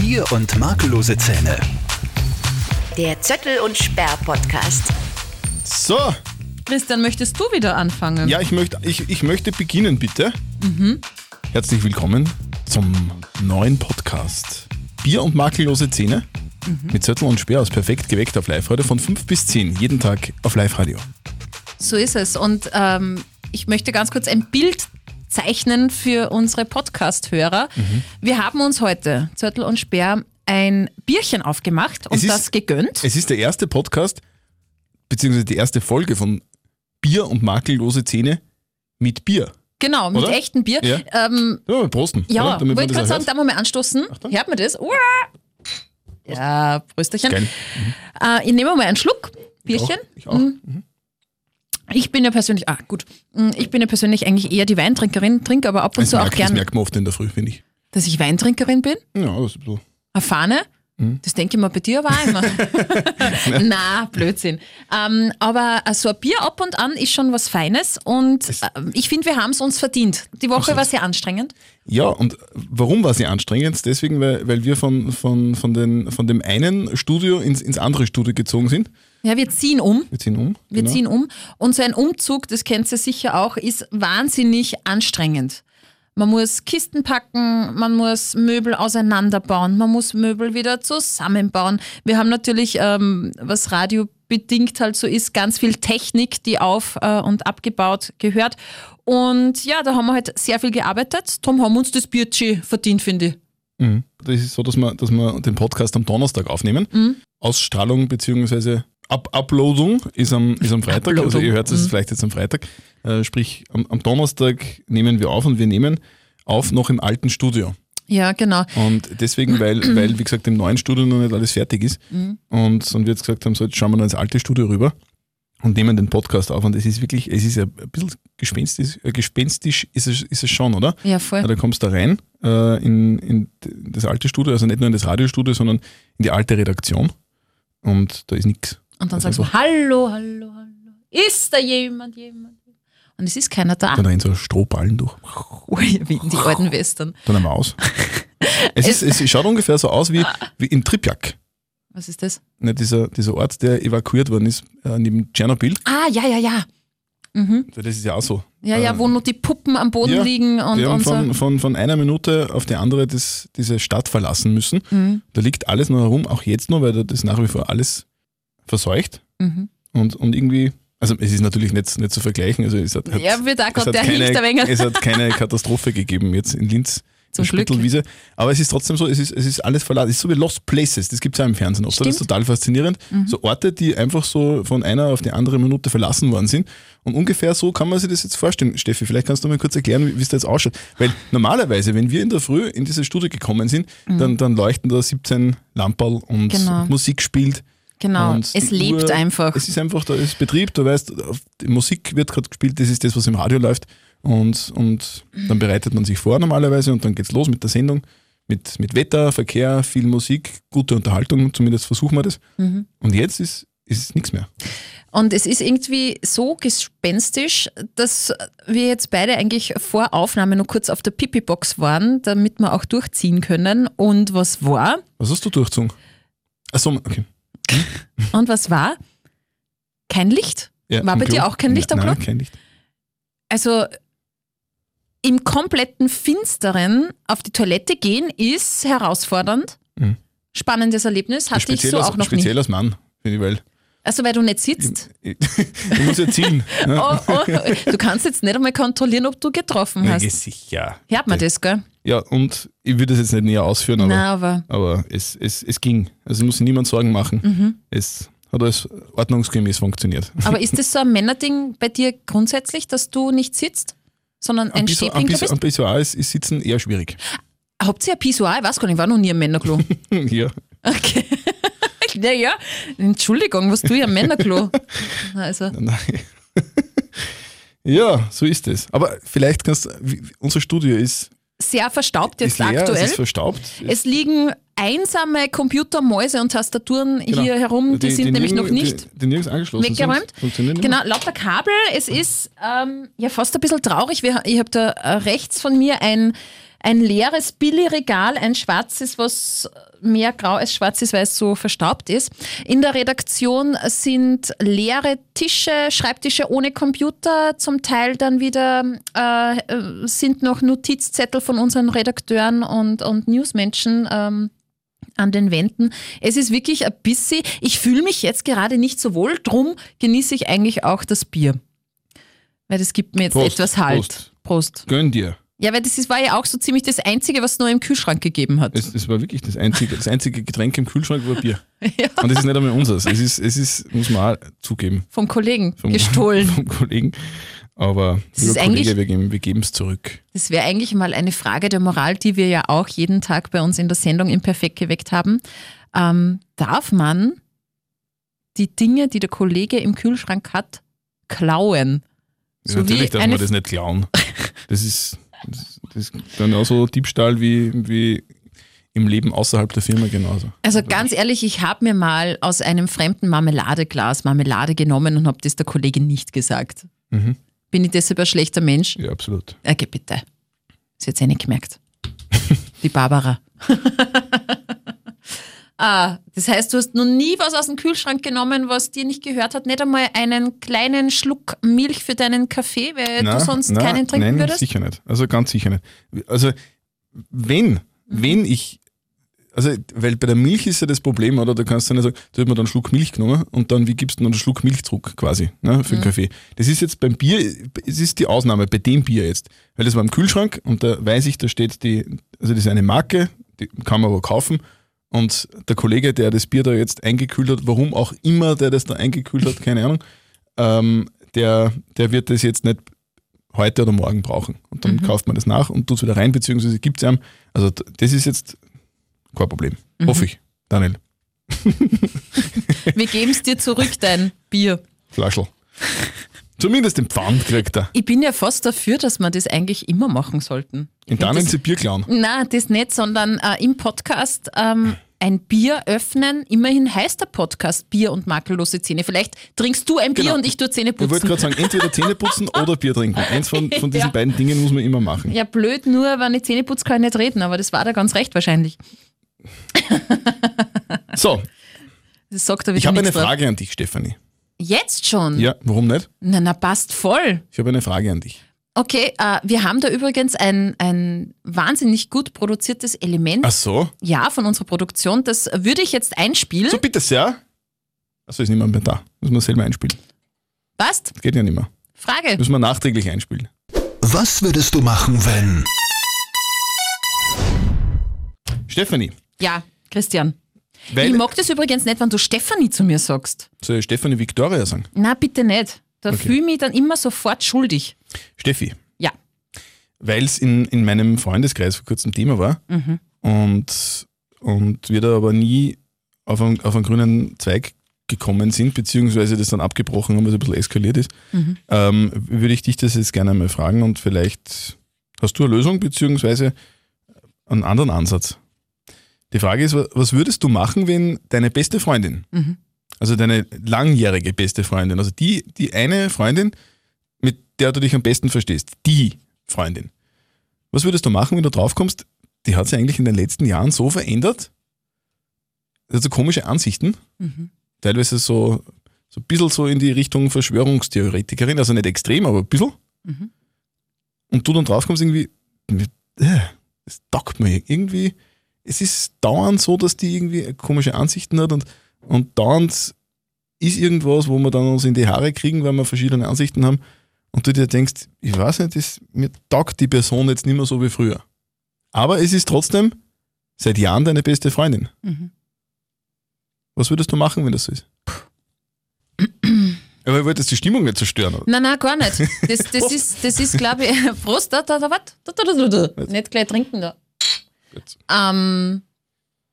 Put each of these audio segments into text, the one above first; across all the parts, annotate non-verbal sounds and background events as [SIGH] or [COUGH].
Bier und makellose Zähne. Der Zöttel und Sperr Podcast. So, Christian, möchtest du wieder anfangen? ja, ich möchte, ich, ich möchte beginnen, bitte. Herzlich willkommen zum neuen Podcast Bier und makellose Zähne mit Zettel und Speer aus Perfekt geweckt auf live heute von 5 bis 10, jeden Tag auf Live-Radio. So ist es. Und ähm, ich möchte ganz kurz ein Bild zeichnen für unsere Podcast-Hörer. Mhm. Wir haben uns heute, Zörtel und Speer, ein Bierchen aufgemacht und ist- das gegönnt. Es ist der erste Podcast, beziehungsweise die erste Folge von Bier und makellose Zähne mit Bier. Genau, mit Oder? echtem Bier. Ja. Ähm, Ja, prosten. ja, wollte das gerade sagen, da wir mal anstoßen. Hört man das? Uah. Ja, Prösterchen. Geil. Äh, ich nehme mal einen Schluck Bierchen. Ich auch. Ich auch. Ich bin ja persönlich, ah gut, Mm, ich bin ja persönlich eigentlich eher die Weintrinkerin, trinke aber ab und Das, zu auch merkt, das merkt man oft in der Früh, finde ich. dass ich Weintrinkerin bin. Ja, das ist so. Mhm. Das denke ich mir bei dir aber auch immer. [LAUGHS] [LAUGHS] Na, Blödsinn. Ähm, aber äh, so ein Bier ab und an ist schon was Feines und äh, ich finde, wir haben es uns verdient. Die Woche war sehr anstrengend. Ja, und warum war sie anstrengend? Deswegen, weil, weil wir von, von, von, den, von dem einen Studio ins, ins andere Studio gezogen sind. Ja, wir ziehen um. Wir ziehen um. Wir genau. ziehen um. Und so ein Umzug, das kennt ihr sicher auch, ist wahnsinnig anstrengend. Man muss Kisten packen, man muss Möbel auseinanderbauen, man muss Möbel wieder zusammenbauen. Wir haben natürlich, ähm, was radiobedingt halt so ist, ganz viel Technik, die auf äh, und abgebaut gehört. Und ja, da haben wir halt sehr viel gearbeitet. Darum haben wir uns das Biertschi verdient, finde ich. Mhm. Das ist so, dass wir, dass wir den Podcast am Donnerstag aufnehmen. Mhm. Ausstrahlung bzw. Up Uploadung ist am, ist am Freitag. Also Uploadung. ihr hört es Mhm. vielleicht jetzt am Freitag. Äh, sprich, am, am Donnerstag nehmen wir auf und wir nehmen auf noch im alten Studio. Ja, genau. Und deswegen, weil, [CLEARS THROAT] weil wie gesagt, im neuen Studio noch nicht alles fertig ist Mhm. und, und wir jetzt gesagt haben, so jetzt schauen wir noch ins alte Studio rüber und nehmen den Podcast auf. Und es ist wirklich, es ist ja ein bisschen gespenstisch, äh, gespenstisch ist es, ist es schon, oder? Ja, voll. Da kommst du rein äh, in, in das alte Studio, also nicht nur in das Radiostudio, sondern in die alte Redaktion. Und da ist nichts. Und dann Also sagst du, hallo, hallo, hallo. Ist da jemand, jemand? Und es ist keiner da. Dann rennen so Strohballen durch. [LAUGHS] Wie in die alten Western. Dann eine Maus. es, ist, es schaut ungefähr so aus wie, wie in Tripjak. Was ist das? Ne, dieser, dieser Ort, der evakuiert worden ist, äh, neben Tschernobyl. Ah, ja, ja, ja. Mhm. Das ist ja auch so. Ja, ja, wo nur die Puppen am Boden ja, liegen und, die haben und so. von, von, von einer Minute auf die andere das, diese Stadt verlassen müssen. Mhm. Da liegt alles noch herum, auch jetzt noch, weil da das nach wie vor alles verseucht. Mhm. Und, und irgendwie, also es ist natürlich nicht, nicht zu vergleichen. Also es hat, hat, Ja, wird auch gerade der keine, wenig. es hat keine Katastrophe gegeben jetzt in Linz. [LAUGHS] Zum. Spittelwiese. Aber es ist trotzdem so, es ist, es ist alles verlassen. Es ist so wie Lost Places, das gibt es ja im Fernsehen oft. Das ist total faszinierend. So Orte, die einfach so von einer auf die andere Minute verlassen worden sind. Und ungefähr so kann man sich das jetzt vorstellen. Steffi, vielleicht kannst du mal kurz erklären, wie es da jetzt ausschaut. Weil normalerweise, wenn wir in der Früh in diese Studie gekommen sind, dann, dann leuchten da 17 Lamperl und Mhm. Genau. Musik spielt. Genau, Und es lebt Uhr- einfach. Es ist einfach, da ist Betrieb, du weißt, Musik wird gerade gespielt, das ist das, was im Radio läuft. Und, und dann bereitet man sich vor normalerweise und dann geht's los mit der Sendung. Mit, mit Wetter, Verkehr, viel Musik, gute Unterhaltung, zumindest versuchen wir das. Mhm. Und jetzt ist, ist nichts mehr. Und es ist irgendwie so gespenstisch, dass wir jetzt beide eigentlich vor Aufnahme noch kurz auf der Pipi-Box waren, damit wir auch durchziehen können. Und was war? Was hast du durchgezogen? Achso, okay. Und was war? Kein Licht. Ja, War bei dir Klo? auch kein Licht am Nein, Klo? kein Licht. Also im kompletten Finsteren auf die Toilette gehen ist herausfordernd. Mhm. Spannendes Erlebnis hatte ich speziell so als, auch noch speziell nie. als Mann, finde ich, weil Also weil du nicht sitzt. ich, [LAUGHS] ich muss ja zielen. ne? Oh, oh, du kannst jetzt nicht einmal kontrollieren, ob du getroffen Ja, hast. sicher. Hört man das, gell? Ja, und ich würde das jetzt nicht näher ausführen, aber, Nein, aber aber es, es, es ging. Also muss sich niemand Sorgen machen. Mhm. Es hat alles ordnungsgemäß funktioniert. Aber [LAUGHS] ist das so ein Männerding bei dir grundsätzlich, dass du nicht sitzt, sondern ein Ein Stehpinker bist? Pissoir ist, ist Sitzen eher schwierig. Habt ihr ein Pissoir? Ich weiß gar nicht, ich war noch nie im Männerklo. [LAUGHS] ja. Okay. [LAUGHS] Naja, Entschuldigung, was tue ich am Männerklo? Also, Nein. ja, so ist es. Aber vielleicht kannst du, unser Studio ist, sehr verstaubt ist jetzt leer, aktuell. es ist verstaubt. Es liegen einsame Computer, Mäuse und Tastaturen Genau. hier herum, die, sind nämlich nirgends- noch nicht Die, die nirgends angeschlossen weggeräumt. Genau, lauter Kabel. Es ist ähm, ja fast ein bisschen traurig. Wir, ich habe da äh, rechts von mir ein, ein leeres Billigregal, ein schwarzes, was mehr grau als schwarz ist, weil es so verstaubt ist. In der Redaktion sind leere Tische, Schreibtische ohne Computer, zum Teil dann wieder äh, sind noch Notizzettel von unseren Redakteuren und, und Newsmenschen ähm, an den Wänden. Es ist wirklich ein bisschen, ich fühle mich jetzt gerade nicht so wohl, drum genieße ich eigentlich auch das Bier. Weil das gibt mir jetzt Prost, etwas Halt. Prost. Prost. Gönn dir. Ja, weil das ist, war ja auch so ziemlich das Einzige, was es nur im Kühlschrank gegeben hat. Es, es war wirklich das einzige, das einzige Getränk im Kühlschrank war Bier. [LAUGHS] Ja. Und das ist nicht einmal unseres. Es ist, es ist, muss man auch zugeben, Vom Kollegen vom, [LAUGHS] gestohlen. vom Kollegen. Aber lieber Kollege, wir geben wir geben es zurück. Das wäre eigentlich mal eine Frage der Moral, die wir ja auch jeden Tag bei uns in der Sendung im Perfekt geweckt haben. Ähm, darf man die Dinge, die der Kollege im Kühlschrank hat, klauen? Ja, So natürlich darf man das nicht klauen. [LAUGHS] Das ist, das, das ist genauso Diebstahl wie, wie im Leben außerhalb der Firma genauso. Also ganz ehrlich, ich habe mir mal aus einem fremden Marmeladeglas Marmelade genommen und habe das der Kollegin nicht gesagt. Mhm. Bin ich deshalb ein schlechter Mensch? Ja, absolut. Okay, bitte. Das hat sie eh nicht gemerkt. Die Barbara. [LAUGHS] ah, das heißt, du hast noch nie was aus dem Kühlschrank genommen, was dir nicht gehört hat? Nicht einmal einen kleinen Schluck Milch für deinen Kaffee, weil du sonst nein, keinen trinken nein, würdest? sicher nicht. Also ganz sicher nicht. Also wenn, Mhm. wenn ich, also weil bei der Milch ist ja das Problem, oder? Da kannst du nicht sagen, da hat man dann einen Schluck Milch genommen und dann, wie gibst du dann einen Schluck Milch zurück quasi, ne, für den Kaffee. Das ist jetzt beim Bier, es ist die Ausnahme, bei dem Bier jetzt. Weil das war im Kühlschrank und da weiß ich, da steht die, also das ist eine Marke, die kann man aber kaufen. Und der Kollege, der das Bier da jetzt eingekühlt hat, warum auch immer der das da eingekühlt hat, keine Ahnung, ähm, der, der wird das jetzt nicht heute oder morgen brauchen. Und dann kauft man das nach und tut es wieder rein, beziehungsweise gibt es einem. Also das ist jetzt kein Problem. Hoffe ich. Daniel, [LAUGHS] Wir geben es dir zurück, dein Bier. Flaschel. Zumindest den Pfand kriegt er. Ich bin ja fast dafür, dass wir das eigentlich immer machen sollten. Ich In find Daniel das- sie Bier klauen. Na, das nicht, sondern äh, im Podcast ähm, ein Bier öffnen. Immerhin heißt der Podcast Bier und makellose Zähne. Vielleicht trinkst du ein Bier Genau. und ich tue Zähne Ich wollte putzen. gerade sagen, entweder Zähne putzen [LAUGHS] oder Bier trinken. Eins von, von diesen Ja. beiden Dingen muss man immer machen. Ja, blöd nur, wenn ich Zähne putze, kann ich nicht reden, aber das war da ganz recht wahrscheinlich. So, Das sagt er wieder ich habe eine nichts drauf. Frage an dich, Stefanie. Jetzt schon? Ja, warum nicht? Na, na, passt voll. Ich habe eine Frage an dich. Okay, äh, wir haben da übrigens ein, ein wahnsinnig gut produziertes Element, Ach so? ja, von unserer Produktion. Das würde ich jetzt einspielen. So, bitte sehr. Achso, ist niemand mehr da. Müssen wir selber einspielen. Passt? Geht ja nicht mehr. Frage. Müssen wir nachträglich einspielen. Was würdest du machen, wenn... Stefanie, Ja, Christian. Weil, ich mag das übrigens nicht, wenn du Stefanie zu mir sagst. soll ich Stefanie Victoria sagen? Na, bitte nicht. Da Okay. fühle ich mich dann immer sofort schuldig. Steffi, Ja. weil es in, in meinem Freundeskreis vor kurzem Thema war Mhm. und, und wir da aber nie auf einen, auf einen grünen Zweig gekommen sind, beziehungsweise das dann abgebrochen haben, weil es ein bisschen eskaliert ist, Mhm. ähm, würde ich dich das jetzt gerne einmal fragen und vielleicht hast du eine Lösung, beziehungsweise einen anderen Ansatz. Die Frage ist, wa- was würdest du machen, wenn deine beste Freundin, Mhm. also deine langjährige beste Freundin, also die, die eine Freundin, mit der du dich am besten verstehst, die Freundin. Was würdest du machen, wenn du draufkommst, die hat sich eigentlich in den letzten Jahren so verändert, hat so komische Ansichten, Mhm. teilweise so, so ein bisschen so in die Richtung Verschwörungstheoretikerin, also nicht extrem, aber ein bisschen. Mhm. Und du dann draufkommst irgendwie, äh, das taugt mir irgendwie. Es ist dauernd so, dass die irgendwie komische Ansichten hat und, und dauernd ist irgendwas, wo wir dann uns in die Haare kriegen, weil wir verschiedene Ansichten haben und du dir denkst, ich weiß nicht, das, mir taugt die Person jetzt nicht mehr so wie früher. Aber es ist trotzdem seit Jahren deine beste Freundin. Mhm. Was würdest du machen, wenn das so ist? [CLEARS THROAT] Aber ich wollte jetzt die Stimmung nicht zerstören. oder? Nein, nein, gar nicht. [LAUGHS] Das, das ist, das ist glaube ich, [LAUGHS] Prost, da, da, da, was? Da, da, da, da, da. Nicht gleich trinken da. Ähm,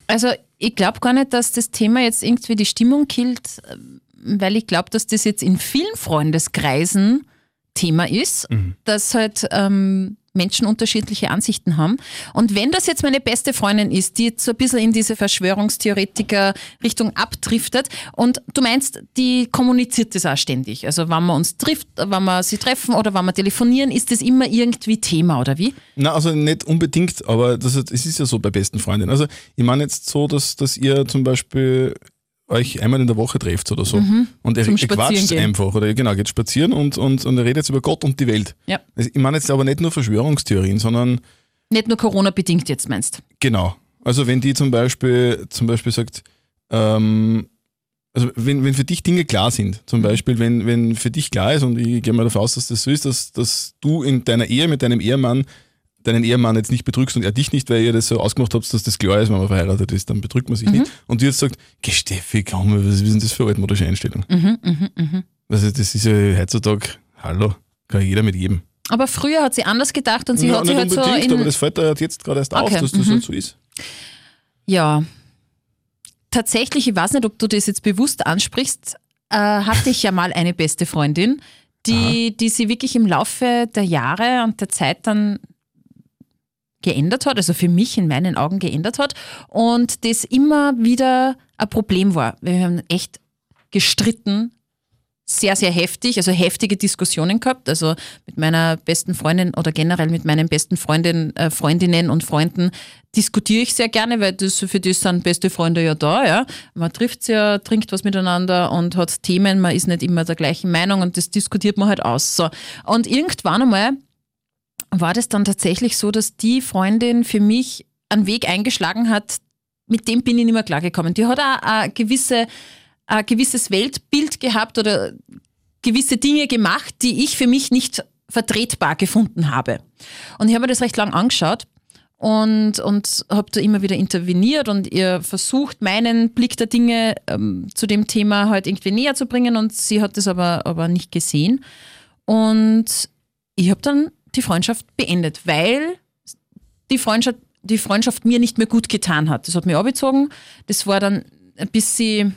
also, ich glaube gar nicht, dass das Thema jetzt irgendwie die Stimmung killt, ähm, weil ich glaube, dass das jetzt in vielen Freundeskreisen Thema ist, Mhm. dass halt ähm, Menschen unterschiedliche Ansichten haben. Und wenn das jetzt meine beste Freundin ist, die jetzt so ein bisschen in diese Verschwörungstheoretiker-Richtung abdriftet und du meinst, die kommuniziert das auch ständig. Also wenn man uns trifft, wenn wir sie treffen oder wenn wir telefonieren, ist das immer irgendwie Thema oder wie? Na, also nicht unbedingt, aber das, es ist ja so bei besten Freundinnen. Also ich meine jetzt so, dass, dass ihr zum Beispiel euch einmal in der Woche trefft oder so. Und ihr, ihr quatscht einfach oder genau, geht spazieren und, und, und ihr redet über Gott und die Welt. Ja. Also Ich meine jetzt aber nicht nur Verschwörungstheorien, sondern Nicht nur Corona-bedingt jetzt meinst. genau. Also wenn die zum Beispiel, zum Beispiel sagt, ähm, also wenn, wenn für dich Dinge klar sind, zum Beispiel, wenn, wenn für dich klar ist, und ich gehe mal davon aus, dass das so ist, dass, dass du in deiner Ehe mit deinem Ehemann deinen Ehemann jetzt nicht betrügst und er dich nicht, weil ihr das so ausgemacht habt, dass das klar ist, wenn man verheiratet ist, dann betrügt man sich nicht. Und du jetzt sagst, geh Steffi, komm, was ist denn das für altmodische Einstellung? Also das ist ja heutzutage, hallo, kann jeder mit jedem. Aber früher hat sie anders gedacht und sie Ja, hat sich halt so unbedingt, aber in, das fällt da jetzt gerade erst auf, Okay, dass das halt so ist. Ja. Tatsächlich, ich weiß nicht, ob du das jetzt bewusst ansprichst, äh, hatte ich ja mal eine beste Freundin, die, die sie wirklich im Laufe der Jahre und der Zeit dann geändert hat, also für mich in meinen Augen geändert hat und das immer wieder ein Problem war. Wir haben echt gestritten, sehr, sehr heftig, also heftige Diskussionen gehabt. Also mit meiner besten Freundin oder generell mit meinen besten Freundin, äh, Freundinnen und Freunden diskutiere ich sehr gerne, weil das, für das sind beste Freunde ja da. Ja. Man trifft sich ja, trinkt was miteinander und hat Themen, man ist nicht immer der gleichen Meinung und das diskutiert man halt aus. So. Und irgendwann einmal war das dann tatsächlich so, dass die Freundin für mich einen Weg eingeschlagen hat, mit dem bin ich nicht mehr klargekommen. Die hat auch eine gewisse, ein gewisses Weltbild gehabt oder gewisse Dinge gemacht, die ich für mich nicht vertretbar gefunden habe. Und ich habe mir das recht lang angeschaut und, und habe da immer wieder interveniert und ihr versucht, meinen Blick der Dinge ähm, zu dem Thema halt irgendwie näher zu bringen und sie hat das aber, aber nicht gesehen. Und ich habe dann die Freundschaft beendet, weil die Freundschaft, die Freundschaft mir nicht mehr gut getan hat. Das hat mich abgezogen. Das war dann ein bisschen,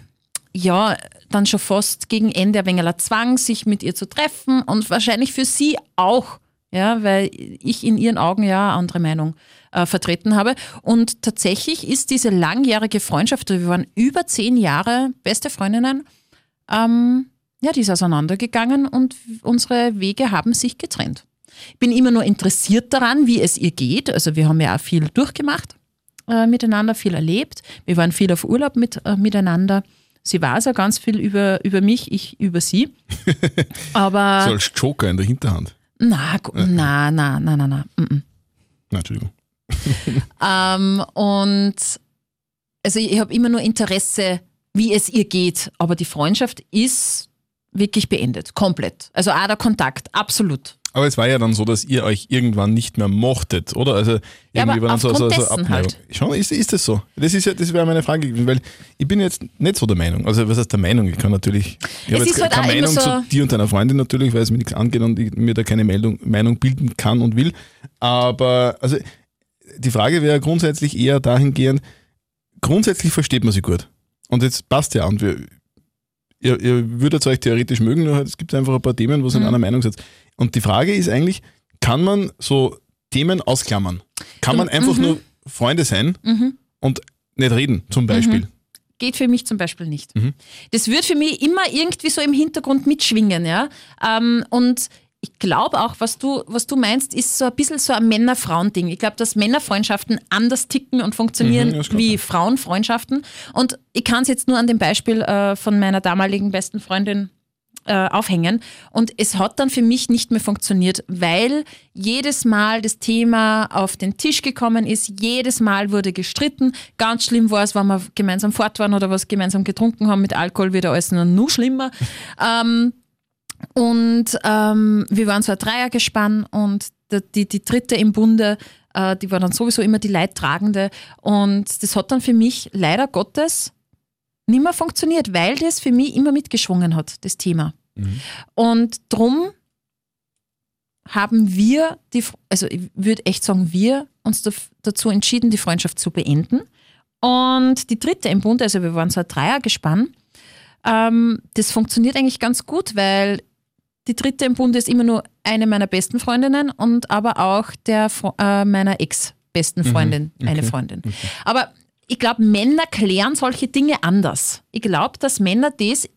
ja, dann schon fast gegen Ende ein wenig Zwang, sich mit ihr zu treffen und wahrscheinlich für sie auch, ja, weil ich in ihren Augen ja eine andere Meinung äh, vertreten habe. Und tatsächlich ist diese langjährige Freundschaft, wir waren über zehn Jahre beste Freundinnen, ähm, ja, die ist auseinandergegangen und unsere Wege haben sich getrennt. Ich bin immer nur interessiert daran, wie es ihr geht. Also wir haben ja auch viel durchgemacht äh, miteinander, viel erlebt. Wir waren viel auf Urlaub mit, äh, miteinander. Sie weiß ja ganz viel über, über mich, ich über sie. [LAUGHS] Aber So als Joker in der Hinterhand. na, na, na, na, na, na. mm, mm. Entschuldigung. [LAUGHS] [LAUGHS] Ähm, und also ich habe immer nur Interesse, wie es ihr geht. Aber die Freundschaft ist wirklich beendet. Komplett. Also auch der Kontakt, absolut. Aber es war ja dann so, dass ihr euch irgendwann nicht mehr mochtet, oder? Also Ja, irgendwie war dann so, so, so Abneigung. halt. Schon, ist, ist das so? Das ist ja, das wäre meine Frage gewesen, weil ich bin jetzt nicht so der Meinung. Also was heißt der Meinung? Ich kann natürlich, ich habe jetzt halt keine Meinung so- zu dir und deiner Freundin natürlich, weil es mir nichts angeht und ich mir da keine Meldung, Meinung bilden kann und will. Aber also die Frage wäre grundsätzlich eher dahingehend, grundsätzlich versteht man sie gut. Und jetzt passt ja und wir, ihr, ihr würdet euch theoretisch mögen, nur es gibt einfach ein paar Themen, wo ihr in Mhm. einer Meinung seid. Und die Frage ist eigentlich, kann man so Themen ausklammern? Kann man einfach mhm. nur Freunde sein und nicht reden, zum Beispiel? Geht für mich zum Beispiel nicht. Mhm. Das wird für mich immer irgendwie so im Hintergrund mitschwingen, ja. Ähm, und ich glaube auch, was du, was du meinst, ist so ein bisschen so ein Männer-Frauen-Ding. Ich glaube, dass Männerfreundschaften anders ticken und funktionieren Mhm, wie sein. Frauenfreundschaften. Und ich kann es jetzt nur an dem Beispiel äh, von meiner damaligen besten Freundin äh, aufhängen. Und es hat dann für mich nicht mehr funktioniert, weil jedes Mal das Thema auf den Tisch gekommen ist, jedes Mal wurde gestritten. Ganz schlimm war es, wenn wir gemeinsam fort waren oder was gemeinsam getrunken haben. Mit Alkohol wird alles noch, noch schlimmer. [LAUGHS] ähm, und ähm, wir waren so ein Dreiergespann und die, die, die dritte im Bunde, äh, die war dann sowieso immer die Leidtragende. Und das hat dann für mich leider Gottes nicht mehr funktioniert, weil das für mich immer mitgeschwungen hat, das Thema. Und drum haben wir, die, also ich würde echt sagen, wir uns dazu entschieden, die Freundschaft zu beenden. Und die dritte im Bund, also wir waren so ein Dreiergespann, ähm, das funktioniert eigentlich ganz gut, weil die dritte im Bunde ist immer nur eine meiner besten Freundinnen und aber auch der äh, meiner ex-besten Freundin, eine Freundin. Aber ich glaube, Männer klären solche Dinge anders. Ich glaube, dass Männer das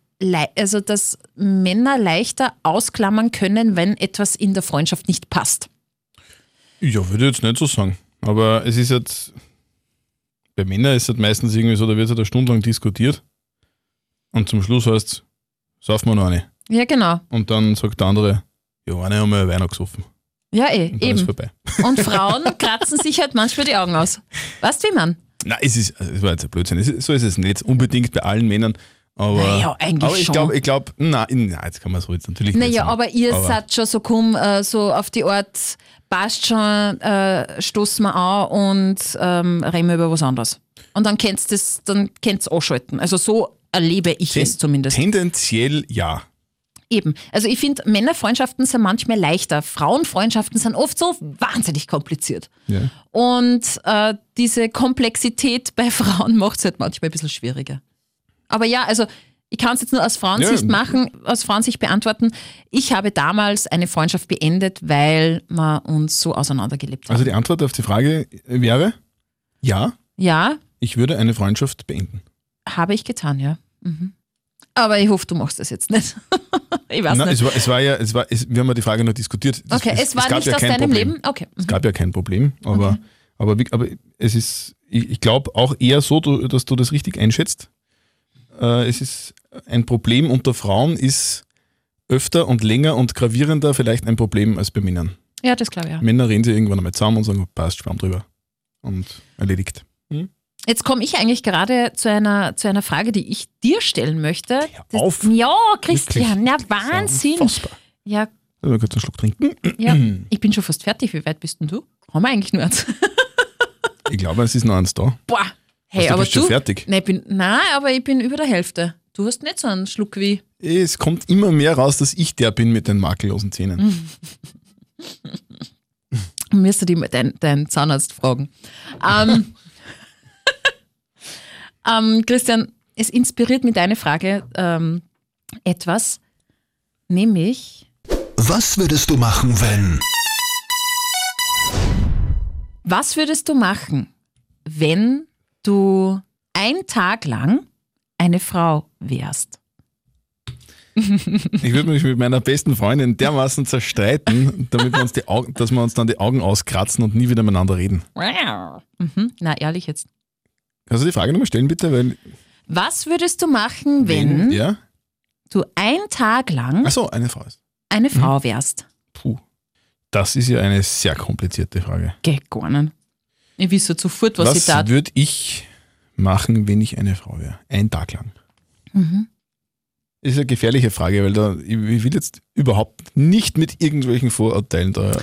also dass Männer leichter ausklammern können, wenn etwas in der Freundschaft nicht passt. Ja, würde ich jetzt nicht so sagen. Aber es ist jetzt, bei Männern ist es meistens irgendwie so, da wird halt eine Stunde lang diskutiert und zum Schluss heißt es, saufen wir noch eine. Ja, genau. Und dann sagt der andere, ja, eine haben wir Wein gesoffen. Ja, eh, Und eben. Und Frauen kratzen sich halt manchmal die Augen aus. Weißt du, wie man? Nein, es ist, also, es war jetzt ein Blödsinn. Es ist, so ist es nicht unbedingt bei allen Männern. Aber, Naja, eigentlich aber ich glaube, ich glaube, nein, nein, jetzt kann man so jetzt natürlich nicht Naja, aber ihr Aber- seid schon so, komm, äh, so auf die Art, passt schon, äh, stoßen wir an und ähm, reden wir über was anderes. Und dann kennst das, dann kennst anschalten. Also so erlebe ich es zumindest. Tendenziell ja. Eben. Also ich finde, Männerfreundschaften sind manchmal leichter. Frauenfreundschaften sind oft so wahnsinnig kompliziert. ja. Und äh, diese Komplexität bei [LAUGHS] Frauen macht es halt manchmal ein bisschen schwieriger. Aber ja, also ich kann es jetzt nur aus Frauensicht Ja. machen, aus Frauensicht beantworten. Ich habe damals eine Freundschaft beendet, weil wir uns so auseinandergelebt haben. Also die Antwort auf die Frage wäre, ja, ja, ich würde eine Freundschaft beenden. habe ich getan, ja. Mhm. Aber ich hoffe, du machst das jetzt nicht. [LAUGHS] ich weiß Nein, nicht. es war, es war ja, es war, es, wir haben ja die Frage noch diskutiert. Das- Okay, es war gab nicht ja aus deinem Problem. Leben? Okay. Es gab ja kein Problem, aber, aber, wie- aber es ist, ich, ich glaube auch eher so, dass du das richtig einschätzt. Äh, es ist ein Problem unter Frauen ist öfter und länger und gravierender vielleicht ein Problem als bei Männern. Ja, das glaube ich ja. Männer reden sich irgendwann einmal zusammen und sagen, passt, schwamm drüber. Und erledigt. Jetzt komme ich eigentlich gerade zu einer, zu einer Frage, die ich dir stellen möchte. Hör auf. Ja, Christian, ja, Wahnsinn. Unfassbar. Ja, Also, kurz einen Schluck trinken. ja, [CLEARS THROAT] ich bin schon fast fertig. Wie weit bist denn du? Haben wir eigentlich nur eins? Ich glaube, es ist noch eins da. Boah, hey, du aber bist du. schon fertig. Nein, bin, nein, aber ich bin über der Hälfte. Du hast nicht so einen Schluck wie. Es kommt immer mehr raus, dass ich der bin mit den makellosen Zähnen. [LAUGHS] Müsste die deinen dein Zahnarzt fragen. Ähm, ähm, Christian, es inspiriert mich deine Frage ähm, etwas, nämlich, Was würdest du machen, wenn? was würdest du machen, wenn du ein Tag lang eine Frau wärst? Ich würde mich mit meiner besten Freundin dermaßen zerstreiten, damit wir uns die Augen, dass wir uns dann die Augen auskratzen und nie wieder miteinander reden. Mhm. Na, ehrlich jetzt. Du die Frage nochmal stellen, bitte? Weil, Was würdest du machen, wenn Ja? du ein Tag lang Achso, eine Frau ist. eine Frau wärst? Puh. Das ist ja eine sehr komplizierte Frage. Nicht. Ich wüsste sofort, was, ich Was tat. würde ich machen, wenn ich eine Frau wäre? Ein Tag lang. Mhm. Ist eine gefährliche Frage, weil da, ich will jetzt überhaupt nicht mit irgendwelchen Vorurteilen da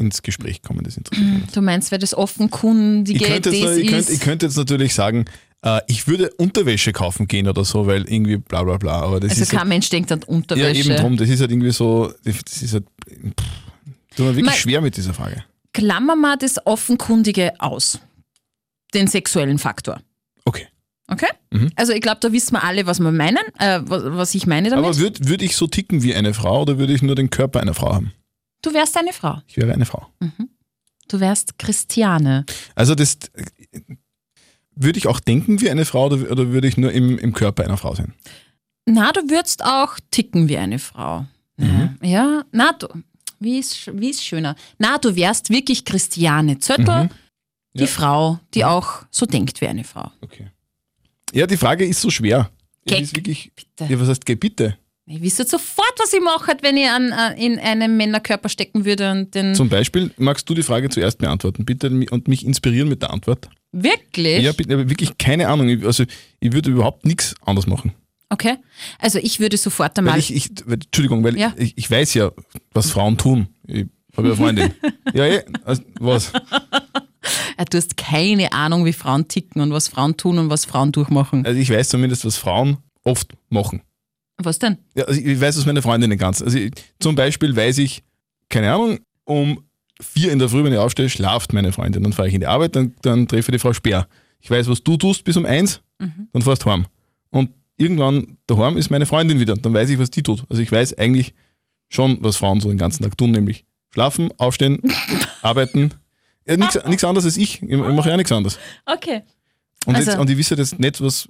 ins Gespräch kommen. Das interessiert mich nicht. Du meinst, wer das offenkundige Ich könnte, jetzt, ich, könnte, ich könnte jetzt natürlich sagen, äh, ich würde Unterwäsche kaufen gehen oder so, weil irgendwie bla bla bla. Aber das also ist kein halt, Mensch denkt an ja Unterwäsche. eben drum, das ist halt irgendwie so, das ist halt, pff, tut mir wirklich Mein- schwer mit dieser Frage. Klammern wir das Offenkundige aus. Den sexuellen Faktor. Okay. Okay? Mhm. Also ich glaube, da wissen wir alle, was wir meinen, äh, was, was ich meine damit. Aber würde würd ich so ticken wie eine Frau oder würde ich nur den Körper einer Frau haben? Du wärst eine Frau. Ich wäre eine Frau. Du wärst Christiane. Also das würde ich auch denken wie eine Frau oder, würde ich nur im, im Körper einer Frau sein? Na, du würdest auch ticken wie eine Frau. Mhm. Ja, na, du, wie ist, wie ist schöner? Na, du wärst wirklich Christiane Zöttl, die Mhm. Ja. Mhm. Frau, die auch so denkt wie eine Frau. Okay. Ja, die Frage ist so schwer. Geh- ist wirklich, Bitte. ja, was heißt, geh bitte? Ich wüsste sofort, was ich mache, wenn ich an, äh, in einen Männerkörper stecken würde und den. Zum Beispiel, magst du die Frage zuerst beantworten, bitte, und mich inspirieren mit der Antwort? wirklich? Ja, bitte, aber wirklich keine Ahnung. Also, ich würde überhaupt nichts anders machen. Okay. Also ich würde sofort Weil einmal. ich, ich, weil- Entschuldigung, weil Ja. ich, ich weiß ja, was Frauen tun. Ich habe ja Freundin. [LAUGHS] ja, eh, also, was? Du hast keine Ahnung, wie Frauen ticken und was Frauen tun und was Frauen durchmachen. Also, ich weiß zumindest, was Frauen oft machen. Was denn? Ja, also ich weiß, was meine Freundinnen ganz. Also ich, zum Beispiel weiß ich, keine Ahnung, um vier in der Früh, wenn ich aufstehe, schlaft meine Freundin. Dann fahre ich in die Arbeit, dann, dann treffe ich die Frau Speer. Ich weiß, was du tust bis um eins, dann fährst du heim. Und irgendwann daheim ist meine Freundin wieder. Dann weiß ich, was die tut. Also ich weiß eigentlich schon, was Frauen so den ganzen Tag tun, nämlich schlafen, aufstehen, [LAUGHS] arbeiten. Ja, nichts anderes als ich. Ich, ich mache ja nichts anderes. Okay. Und, Also- jetzt, und ich wisse das nicht, was,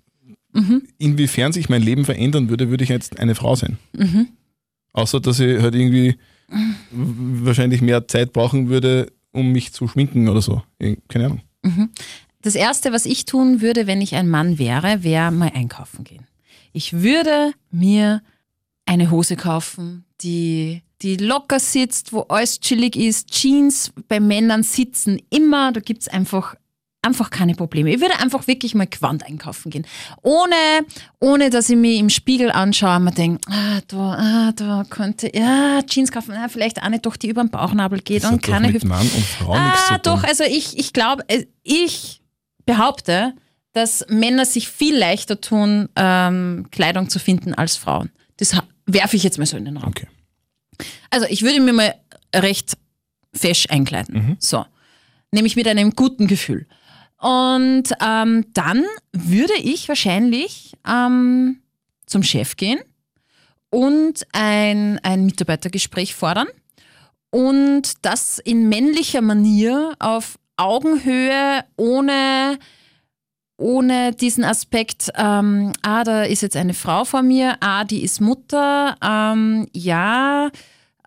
inwiefern sich mein Leben verändern würde, würde ich jetzt eine Frau sein. Außer, dass ich halt irgendwie wahrscheinlich mehr Zeit brauchen würde, um mich zu schminken oder so. Keine Ahnung. Das Erste, was ich tun würde, wenn ich ein Mann wäre, wäre mal einkaufen gehen. Ich würde mir eine Hose kaufen, die, die locker sitzt, wo alles chillig ist. Jeans bei Männern sitzen immer, da gibt es einfach, einfach keine Probleme. Ich würde einfach wirklich mal Quant einkaufen gehen. Ohne, ohne dass ich mich im Spiegel anschaue und mir denke, ah, da, ah, da könnte, ja, Jeans kaufen, ah, vielleicht eine doch, die über den Bauchnabel geht Das und keine Hüfte. Mann und Frau Ah, doch, also ich, ich glaube, äh, ich behaupte, dass Männer sich viel leichter tun, ähm, Kleidung zu finden als Frauen. Das werfe ich jetzt mal so in den Raum. Okay. Also ich würde mir mal recht fesch einkleiden. So. Nämlich mit einem guten Gefühl. Und ähm, dann würde ich wahrscheinlich ähm, zum Chef gehen und ein, ein Mitarbeitergespräch fordern und das in männlicher Manier auf Augenhöhe, ohne, ohne diesen Aspekt, ähm, ah, da ist jetzt eine Frau vor mir, ah, die ist Mutter, ähm, ja,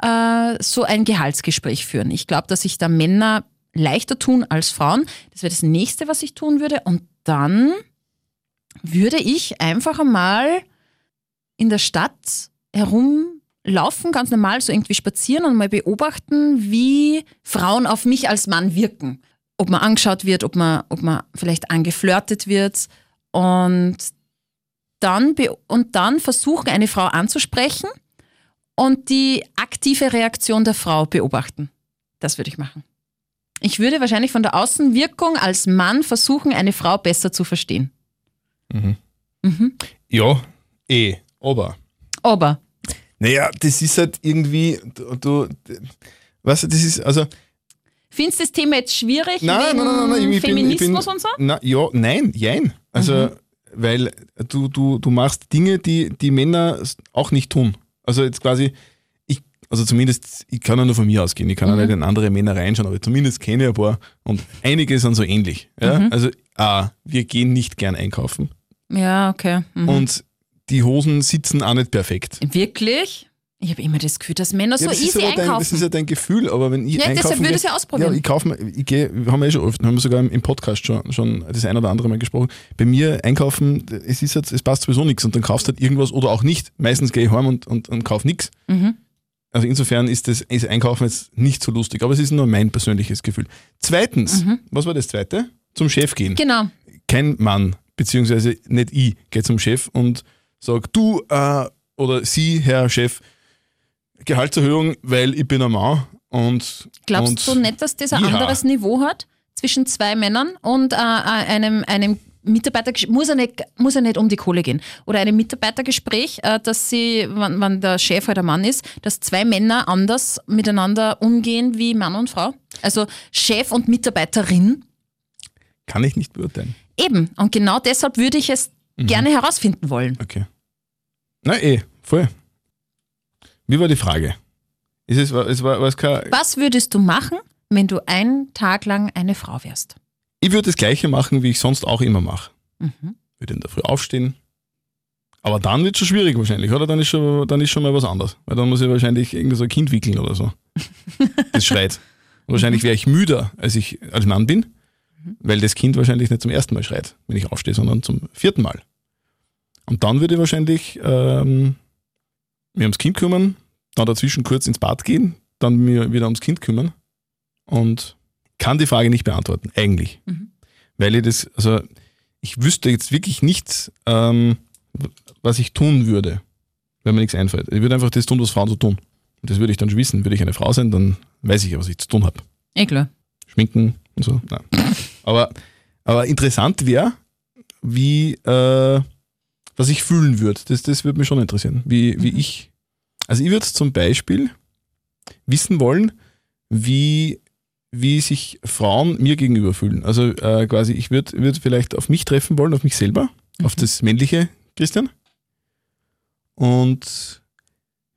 äh, so ein Gehaltsgespräch führen. Ich glaube, dass sich da Männer leichter tun als Frauen. Das wäre das nächste, was ich tun würde. Und dann würde ich einfach einmal in der Stadt herumlaufen, ganz normal, so irgendwie spazieren und mal beobachten, wie Frauen auf mich als Mann wirken. Ob man angeschaut wird, ob man, ob man vielleicht angeflirtet wird. Und dann, und dann versuchen, eine Frau anzusprechen und die aktive Reaktion der Frau beobachten. Das würde ich machen. Ich würde wahrscheinlich von der Außenwirkung als Mann versuchen, eine Frau besser zu verstehen. Ja, eh, aber. Aber Naja, das ist halt irgendwie, du, du weißt du, das ist, also, findest du das Thema jetzt schwierig? nein, nein, nein, nein, ich bin, ich bin, Feminismus und so? na, ja, nein, jein. Also, weil du, du, du machst Dinge, die die Männer auch nicht tun. Also jetzt quasi, also zumindest, ich kann ja nur von mir ausgehen, ich kann ja nicht in andere Männer reinschauen, aber zumindest kenne ich ein paar und einige sind so ähnlich. Ja? Also, A, wir gehen nicht gern einkaufen Ja, okay. Mhm. und die Hosen sitzen auch nicht perfekt. Wirklich? Ich habe immer das Gefühl, dass Männer so das, ist easy aber dein, das einkaufen. ist ja dein Gefühl, aber wenn ich Ja, deshalb einkaufen würde ich es ja ausprobieren. Ja, ich kaufe mir, ich gehe, haben wir eh schon oft, haben wir sogar im, im Podcast schon, schon das ein oder andere Mal gesprochen. Bei mir einkaufen, es ist jetzt, es passt sowieso nichts und dann kaufst du halt irgendwas oder auch nicht. Meistens gehe ich heim und, und, und kauf nichts. Mhm. Also insofern ist das ist Einkaufen jetzt nicht so lustig, aber es ist nur mein persönliches Gefühl. Zweitens, was war das zweite? Zum Chef gehen. genau. Kein Mann, beziehungsweise nicht ich, geht zum Chef und sagt, du äh, oder Sie, Herr Chef, Gehaltserhöhung, weil ich bin ein Mann und Glaubst und du nicht, dass das ein Ja. anderes Niveau hat zwischen zwei Männern und äh, einem, einem Mitarbeitergespräch? Muss er, nicht, muss er nicht um die Kohle gehen. Oder einem Mitarbeitergespräch, äh, dass sie, wenn, wenn der Chef halt ein Mann ist, dass zwei Männer anders miteinander umgehen wie Mann und Frau? Also Chef und Mitarbeiterin. kann ich nicht beurteilen. Eben. Und genau deshalb würde ich es Mhm. gerne herausfinden wollen. Okay. Na eh, voll. Wie war die Frage? Ist es, es war, war es kein, Was würdest du machen, wenn du einen Tag lang eine Frau wärst? Ich würde das Gleiche machen, wie ich sonst auch immer mache. Mhm. Würde in der Früh aufstehen. Aber dann wird es schon schwierig wahrscheinlich, oder? Dann ist, schon, dann ist schon mal was anderes. Weil dann muss ich wahrscheinlich irgendein so ein Kind wickeln oder so. [LAUGHS] Das schreit. Und wahrscheinlich wäre ich müder, als ich als Mann bin, weil das Kind wahrscheinlich nicht zum ersten Mal schreit, wenn ich aufstehe, sondern zum vierten Mal. Und dann würde ich wahrscheinlich ähm, mir ums Kind kümmern, dann dazwischen kurz ins Bad gehen, dann mir wieder ums Kind kümmern und kann die Frage nicht beantworten, eigentlich. Weil ich das, also ich wüsste jetzt wirklich nicht, ähm, was ich tun würde, wenn mir nichts einfällt. Ich würde einfach das tun, was Frauen so tun. Und das würde ich dann schon wissen. Würde ich eine Frau sein, dann weiß ich ja, was ich zu tun habe. Eh klar. Schminken und so. Nein. Aber, aber interessant wäre, wie, äh, was ich fühlen würde. Das, das würde mich schon interessieren. Wie, wie ich, also ich würde zum Beispiel wissen wollen, wie, wie sich Frauen mir gegenüber fühlen. Also äh, quasi, ich würde würd vielleicht auf mich treffen wollen, auf mich selber, auf das männliche Christian. Und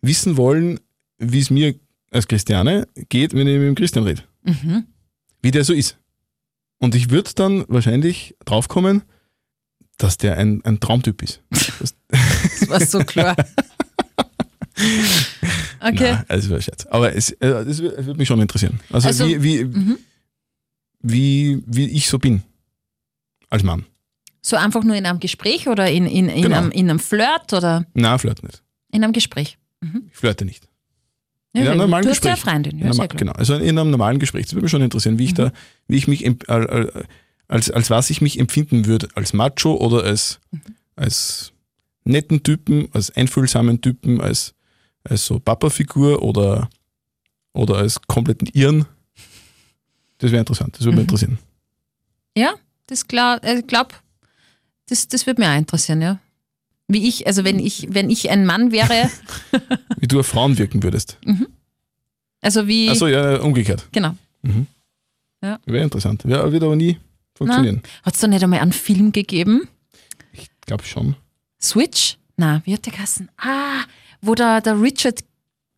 wissen wollen, wie es mir als Christiane geht, wenn ich mit dem Christian rede. Mhm. Wie der so ist. Und ich würde dann wahrscheinlich draufkommen, dass der ein, ein Traumtyp ist. [LAUGHS] Das war so klar. [LAUGHS] Okay. Nein, also Scherz. Aber es, äh, wür- würde mich schon interessieren. Also, Also, wie, wie, Mhm. wie, wie ich so bin. Als Mann. So einfach nur in einem Gespräch oder in, in, in, Genau. einem, in einem Flirt oder Na, flirt nicht. in einem Gespräch? Ich flirte nicht. Ja, In einem normalen du hast ja. Freundin, ja, Normal- genau. Also in einem normalen Gespräch. Das würde mich schon interessieren, wie ich da, wie ich mich, als, als was ich mich empfinden würde. Als Macho oder als, als netten Typen, als einfühlsamen Typen, als, als so Papa-Figur oder, oder als kompletten Irren. Das wäre interessant. Das würde mich Mhm. interessieren. Ja, das klar, äh, ich glaube, das, das würde mich auch interessieren, ja. Wie ich, also wenn ich, wenn ich ein Mann wäre, [LAUGHS] Wie du auf Frauen wirken würdest. also wie, Achso, ja, umgekehrt. genau. Wäre interessant. Ja, wird aber nie funktionieren. Hat es da nicht einmal einen Film gegeben? Ich glaube schon. Switch? Na, wie hat der Kassen? Ah, wo der, der Richard,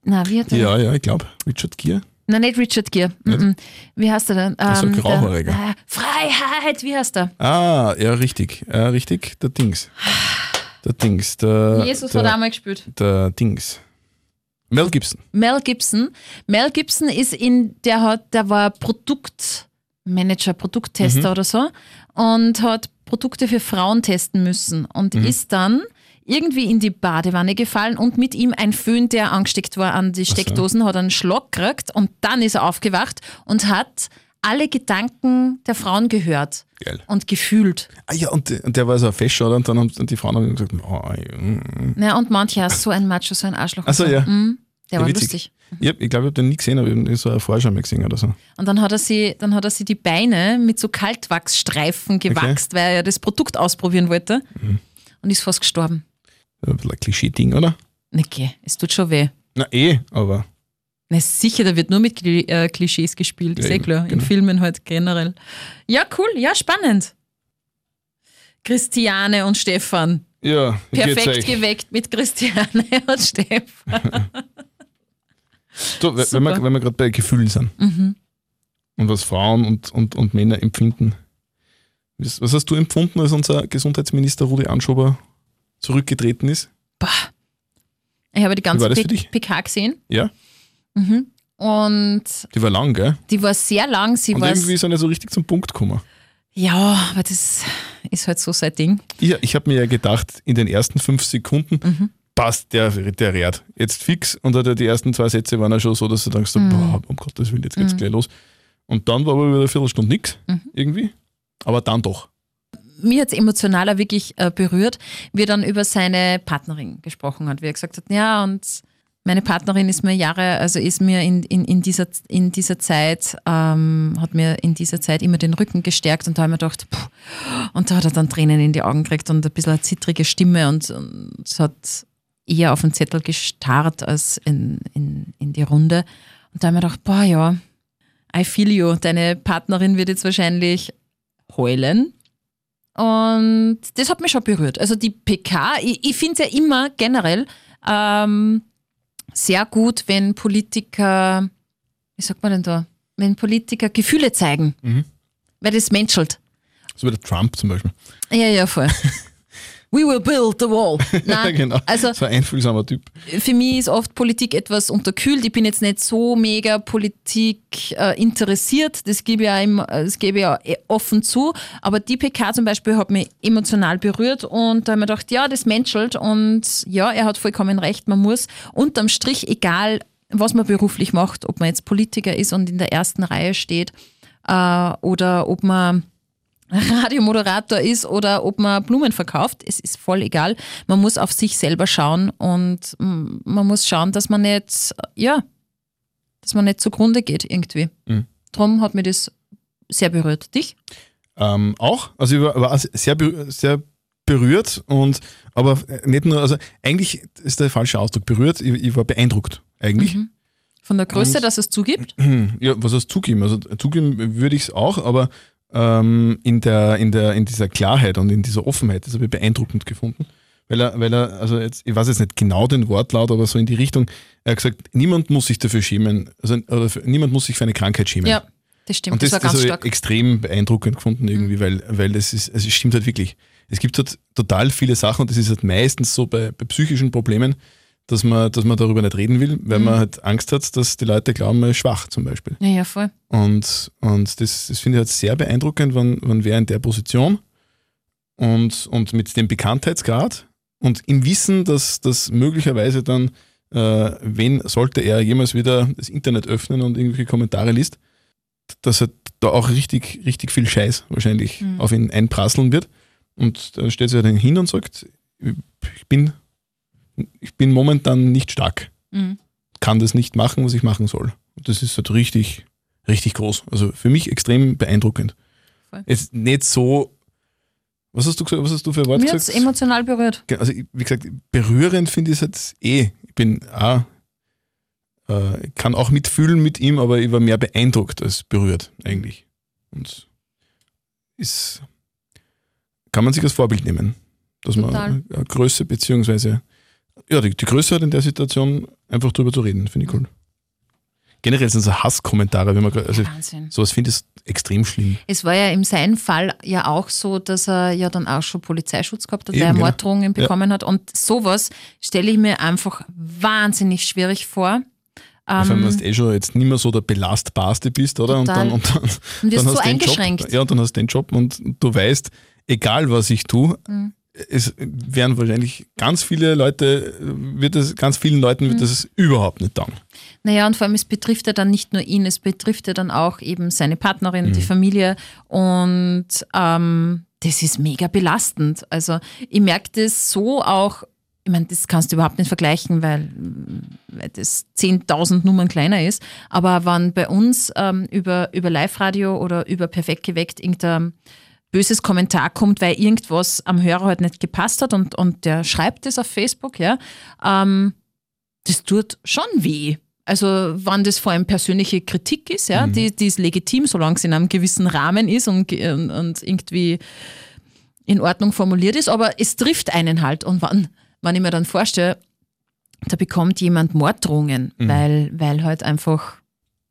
na, wie hat der? Ja, ja, ich glaube. Richard Gere. Nein, nicht Richard Gere. Nicht? Mhm. Wie heißt er denn? Ach so, der- grauhaariger. äh, Freiheit, wie heißt er? Ah, ja, richtig. Ja, richtig. Der Dings. Der Dings. Der, Jesus der, hat einmal gespielt. der Dings. Mel Gibson. Mel Gibson. Mel Gibson ist in, der hat, der war Produktmanager, Produkttester Mhm. oder so und hat Produkte für Frauen testen müssen und Mhm. ist dann irgendwie in die Badewanne gefallen und mit ihm ein Föhn, der angesteckt war an die. Steckdosen, hat einen Schlag gekriegt und dann ist er aufgewacht und hat alle Gedanken der Frauen gehört Geil. und gefühlt. Ah ja, und, und der war so ein Festschauder und dann haben die Frauen haben gesagt, oh, mm. Ja, und mancher so ein Macho, so ein Arschloch. und Ach so, ja. Mhm, der Ja, war witzig. lustig. ich, glaube, ich habe den nie gesehen, aber ich habe so eine Vorschau mal gesehen oder so. Und dann hat er sie, dann hat er sie die Beine mit so Kaltwachsstreifen gewachst, weil er das Produkt ausprobieren wollte Mhm. und ist fast gestorben. Ein bisschen ein Klischee-Ding, oder? Okay, es tut schon weh. Na eh, aber Na sicher, da wird nur mit Kli äh, Klischees gespielt, ist Ja, eh klar. In genau. Filmen halt generell. Ja, cool, ja, spannend. Christiane und Stefan. ja, Perfekt geweckt mit Christiane [LAUGHS] und Stefan. Wenn Super. Mhm. wir, wenn wir gerade bei Gefühlen sind und was Frauen und, und, und Männer empfinden. Was, was hast du empfunden, als unser Gesundheitsminister Rudi Anschober zurückgetreten ist? Boah. Ich habe die ganze? PK gesehen Ja, und die war lang, gell? die war sehr lang. Sie Und irgendwie ist er nicht so richtig zum Punkt gekommen. Ja, aber das ist halt so sein Ding. Ich, ich habe mir ja gedacht, in den ersten fünf Sekunden Mhm. passt der, der Rät jetzt fix und hat er die ersten zwei Sätze waren ja schon so, dass du denkst, Mhm. boah, um Gottes Willen, jetzt geht's gleich los. Und dann war aber wieder eine Viertelstunde nichts Mhm. irgendwie. Aber dann doch. Mir hat es emotionaler wirklich äh, berührt, wie er dann über seine Partnerin gesprochen hat, wie er gesagt hat, ja, und meine Partnerin ist mir Jahre, also ist mir in, in, in, dieser, in dieser Zeit, ähm, hat mir in dieser Zeit immer den Rücken gestärkt und da habe ich mir gedacht, puh, und da hat er dann Tränen in die Augen gekriegt und ein bisschen eine zittrige Stimme und, und hat eher auf den Zettel gestarrt als in, in, in die Runde. Und da habe ich mir gedacht, boah ja, I feel you, deine Partnerin wird jetzt wahrscheinlich heulen. Und das hat mich schon berührt. Also die PK, ich, ich finde es ja immer generell ähm, sehr gut, wenn Politiker, wie sagt man denn da, wenn Politiker Gefühle zeigen, Mhm. weil das menschelt. So wie der Trump zum Beispiel. Ja, ja, voll. [LAUGHS] We will build the wall. [LAUGHS] Nein, genau. Also So ein einfühlsamer Typ. für mich ist oft Politik etwas unterkühlt. Ich bin jetzt nicht so mega Politik äh, interessiert. Das gebe ich im, das gebe ich ja eh offen zu. Aber die PK zum Beispiel hat mich emotional berührt und da habe ich mir gedacht, ja, das menschelt und ja, er hat vollkommen recht. Man muss unterm Strich, egal was man beruflich macht, ob man jetzt Politiker ist und in der ersten Reihe steht äh, oder ob man Radiomoderator ist oder ob man Blumen verkauft, es ist voll egal. Man muss auf sich selber schauen und mm, man muss schauen, dass man nicht, ja, dass man nicht zugrunde geht irgendwie. Mhm. Drum hat mir das sehr berührt. Dich? Ähm, auch. Also ich war, war sehr, sehr berührt und aber nicht nur, also eigentlich ist der falsche Ausdruck berührt, ich, ich war beeindruckt eigentlich. Mhm. Von der Größe, Und- dass es zugibt? [CLEARS THROAT] Ja, was heißt zugeben? Also zugeben würde ich es auch, aber ähm, in, der, in, der, in dieser Klarheit und in dieser Offenheit, das habe ich beeindruckend gefunden. weil er, weil er, also jetzt, ich weiß jetzt nicht genau den Wortlaut, aber so in die Richtung, er hat gesagt, niemand muss sich dafür schämen, also oder für, niemand muss sich für eine Krankheit schämen. Ja, das stimmt. Und das, das, war das ganz stark. Mhm. ich extrem beeindruckend gefunden irgendwie, weil, weil das ist, also es stimmt halt wirklich. Es gibt halt total viele Sachen und das ist halt meistens so bei, bei psychischen Problemen, dass man, dass man darüber nicht reden will, weil Mhm. man halt Angst hat, dass die Leute glauben, man ist schwach zum Beispiel. Ja, ja, voll. Und, und das, das finde ich halt sehr beeindruckend, wenn, wenn wer in der Position und, und mit dem Bekanntheitsgrad und im Wissen, dass das möglicherweise dann, äh, wenn sollte er jemals wieder das Internet öffnen und irgendwelche Kommentare liest, dass er da auch richtig, richtig viel Scheiß wahrscheinlich Mhm. auf ihn einprasseln wird. Und dann stellt sich dann hin und sagt, ich bin, ich bin momentan nicht stark Mhm. kann das nicht machen, was ich machen soll. Das ist halt richtig, richtig groß. Also für mich extrem beeindruckend. Voll. Jetzt nicht so, was hast du gesagt, was hast du für Wort Mir gesagt? emotional berührt. Also wie gesagt, berührend finde ich es jetzt eh. Ich bin auch, äh, ich kann auch mitfühlen mit ihm, aber ich war mehr beeindruckt als berührt eigentlich. Und ist, kann man sich als Vorbild nehmen, dass Total. man Größe beziehungsweise ja, die, die Größe hat in der Situation einfach drüber zu reden, finde ich cool. Generell sind so Hasskommentare, wenn man also Wahnsinn. sowas finde ich extrem schlimm. Es war ja in seinem Fall ja auch so, dass er ja dann auch schon Polizeischutz gehabt hat, weil Eben, er genau. Morddrohungen bekommen hat. Und sowas stelle ich mir einfach wahnsinnig schwierig vor. Also wenn Ähm, du eh schon jetzt nicht mehr so der belastbarste bist, oder? Und Total. dann, und dann, und wirst dann so hast du den eingeschränkt. Job, ja, und dann hast du den Job und du weißt, egal was ich tue, Mhm. Es werden wahrscheinlich ganz viele Leute, wird es, ganz vielen Leuten Mhm. wird das überhaupt nicht taugen. Naja, und vor allem, es betrifft ja dann nicht nur ihn, es betrifft ja dann auch eben seine Partnerin, Mhm. die Familie. Und ähm, das ist mega belastend. Also ich merke das so auch, ich meine, das kannst du überhaupt nicht vergleichen, weil, weil das 10.000 Nummern kleiner ist. Aber wenn bei uns ähm, über, über Live-Radio oder über Perfekt geweckt irgendein böses Kommentar kommt, weil irgendwas am Hörer halt nicht gepasst hat und, und der schreibt das auf Facebook, ja, ähm, das tut schon weh. Also wenn das vor allem persönliche Kritik ist, ja, die, die ist legitim, solange es in einem gewissen Rahmen ist und, und, und irgendwie in Ordnung formuliert ist, aber es trifft einen halt. Und wenn, wenn ich mir dann vorstelle, da bekommt jemand Morddrohungen, weil, weil halt einfach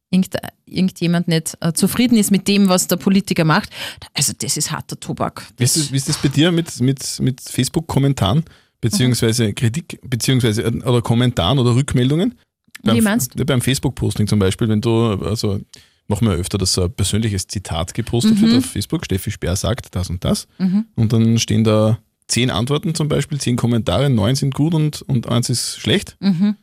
irgend, irgendjemand nicht äh, zufrieden ist mit dem, was der Politiker macht. Also das ist harter Tobak. Wie ist das, wie ist das bei dir mit, mit, mit Facebook-Kommentaren, beziehungsweise Kritik, beziehungsweise äh, oder Kommentaren oder Rückmeldungen? Wie meinst du? Beim Facebook-Posting zum Beispiel, wenn du, also machen wir öfter, dass so ein persönliches Zitat gepostet Mhm. wird auf Facebook, Steffi Speer sagt das und das. Und dann stehen da zehn Antworten zum Beispiel, zehn Kommentare, neun sind gut und, und eins ist schlecht. Mhm.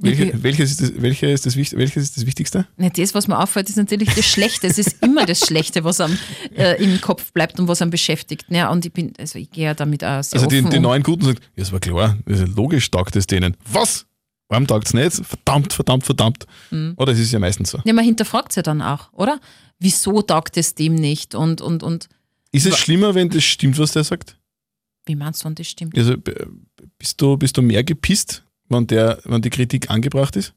Welche, welches, ist das, welche ist das, welches ist das Wichtigste? Ja, das, was mir auffällt, ist natürlich das Schlechte. Es ist immer das Schlechte, was am, äh, im Kopf bleibt und was am beschäftigt. Ja, und ich bin, also ich gehe ja damit auch sehr Also die, die neuen Guten sagen, ja, das war klar, das ist logisch taugt es denen. Was? Warum taugt es nicht? Verdammt, verdammt, verdammt. Mhm. Oder es ist ja meistens so. Ja, man hinterfragt es ja dann auch, oder? Wieso taugt es dem nicht? Und, und, und Ist es schlimmer, wenn das stimmt, was der sagt? wie meinst du, und das stimmt? Also bist du, bist du mehr gepisst, wenn, der, wenn die Kritik angebracht ist?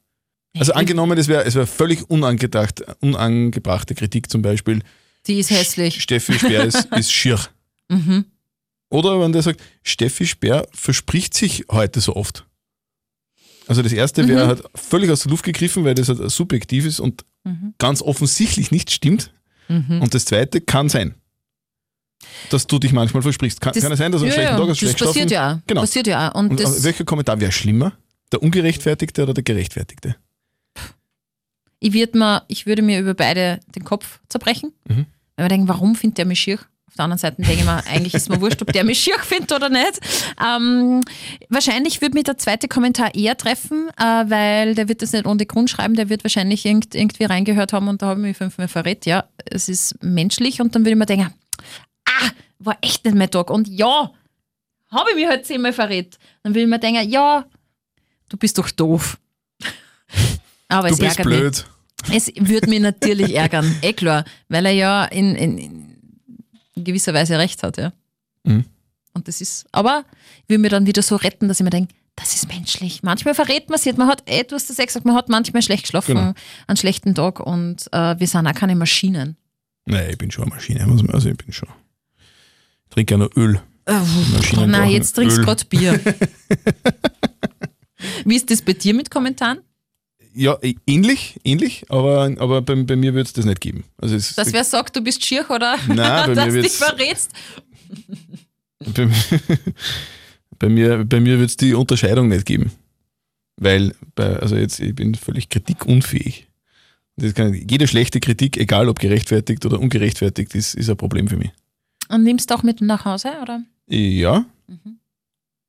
Also angenommen, es wäre es wär völlig unangedacht, unangebrachte Kritik zum Beispiel, Die ist hässlich. Steffi Speer ist, [LAUGHS] ist schier. Mhm. Oder wenn der sagt, Steffi Speer verspricht sich heute so oft. Also das erste wäre Mhm. halt völlig aus der Luft gegriffen, weil das halt subjektiv ist und Mhm. ganz offensichtlich nicht stimmt. Mhm. Und das zweite kann sein, dass du dich manchmal versprichst. Kann, Das- kann es sein, dass einen ja, schlechten Tag das schlecht passiert geschlafen? ja. Genau. Passiert ja. Und, Und das, äh, welcher Kommentar wäre schlimmer? Der ungerechtfertigte oder der gerechtfertigte? ich, würd mir, ich würde mir über beide den Kopf zerbrechen. Mhm. Weil wir denken, warum findet der mich schier? Auf der anderen Seite denke ich mir, [LAUGHS] eigentlich ist mir wurscht, ob der mich schier findet oder nicht. Ähm, wahrscheinlich würde mich der zweite Kommentar eher treffen, äh, weil der wird das nicht ohne Grund schreiben, der wird wahrscheinlich irgend, irgendwie reingehört haben und da habe ich mich fünfmal verrät. Ja, es ist menschlich und dann würde ich mir denken, war echt nicht mein Tag. Und ja, habe ich mich halt zehnmal verrät. Dann würde ich mir denken, ja, du bist doch doof. [LAUGHS] Aber Du es bist ärgert mich. blöd. Es würde mich natürlich [LAUGHS] ärgern, eh klar, weil er ja in, in, in gewisser Weise recht hat, ja. Mhm. Und das ist, aber ich will mir dann wieder so retten, dass ich mir denke, das ist menschlich. Manchmal verrät man sich, man hat, ey, du hast das ja gesagt, man hat manchmal schlecht geschlafen, Genau. einen schlechten Tag und äh, wir sind auch keine Maschinen. Nein, ich bin schon eine Maschine. muss man- Also ich bin schon. Ja nur Öl. Maschinen Na, jetzt trinkst du gerade Bier. [LAUGHS] Wie ist das bei dir mit Kommentaren? Ja, äh, ähnlich, ähnlich, aber, aber bei, bei mir wird es das nicht geben. Also es, Dass wer sagt, du bist schier oder Nein, [LAUGHS] dass du dich verrätst? bei, [LAUGHS] bei mir, bei mir wird es die Unterscheidung nicht geben. Weil, bei, also jetzt, ich bin völlig kritikunfähig. Das kann, jede schlechte Kritik, egal ob gerechtfertigt oder ungerechtfertigt, ist, ist ein Problem für mich. Und nimmst du auch mit nach Hause, oder? Ja.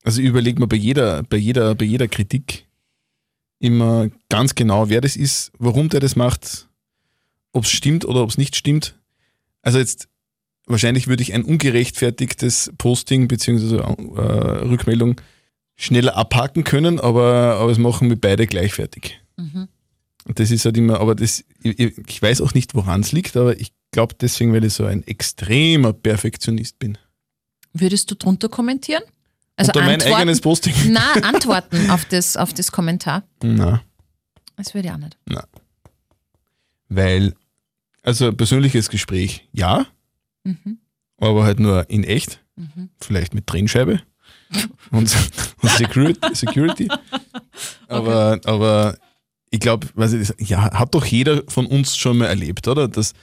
Also ich überlege mir bei jeder, bei, jeder, bei jeder Kritik immer ganz genau, wer das ist, warum der das macht, ob es stimmt oder ob es nicht stimmt. Also jetzt wahrscheinlich würde ich ein ungerechtfertigtes Posting bzw. Äh, Rückmeldung schneller abhaken können, aber, aber es machen wir beide gleichfertig. Und das ist halt immer, aber das, ich, ich weiß auch nicht, woran es liegt, aber ich glaube deswegen, weil ich so ein extremer Perfektionist bin. Würdest du drunter kommentieren? Also Unter mein eigenes Posting. [LAUGHS] Na, antworten auf das, auf das Kommentar. Na. Das würde ich auch nicht. Weil, also persönliches Gespräch, ja, Mhm. aber halt nur in echt, vielleicht mit Trennscheibe [LAUGHS] und, und Security. Security. Aber, aber ich glaube, ja, hat doch jeder von uns schon mal erlebt, oder? Dass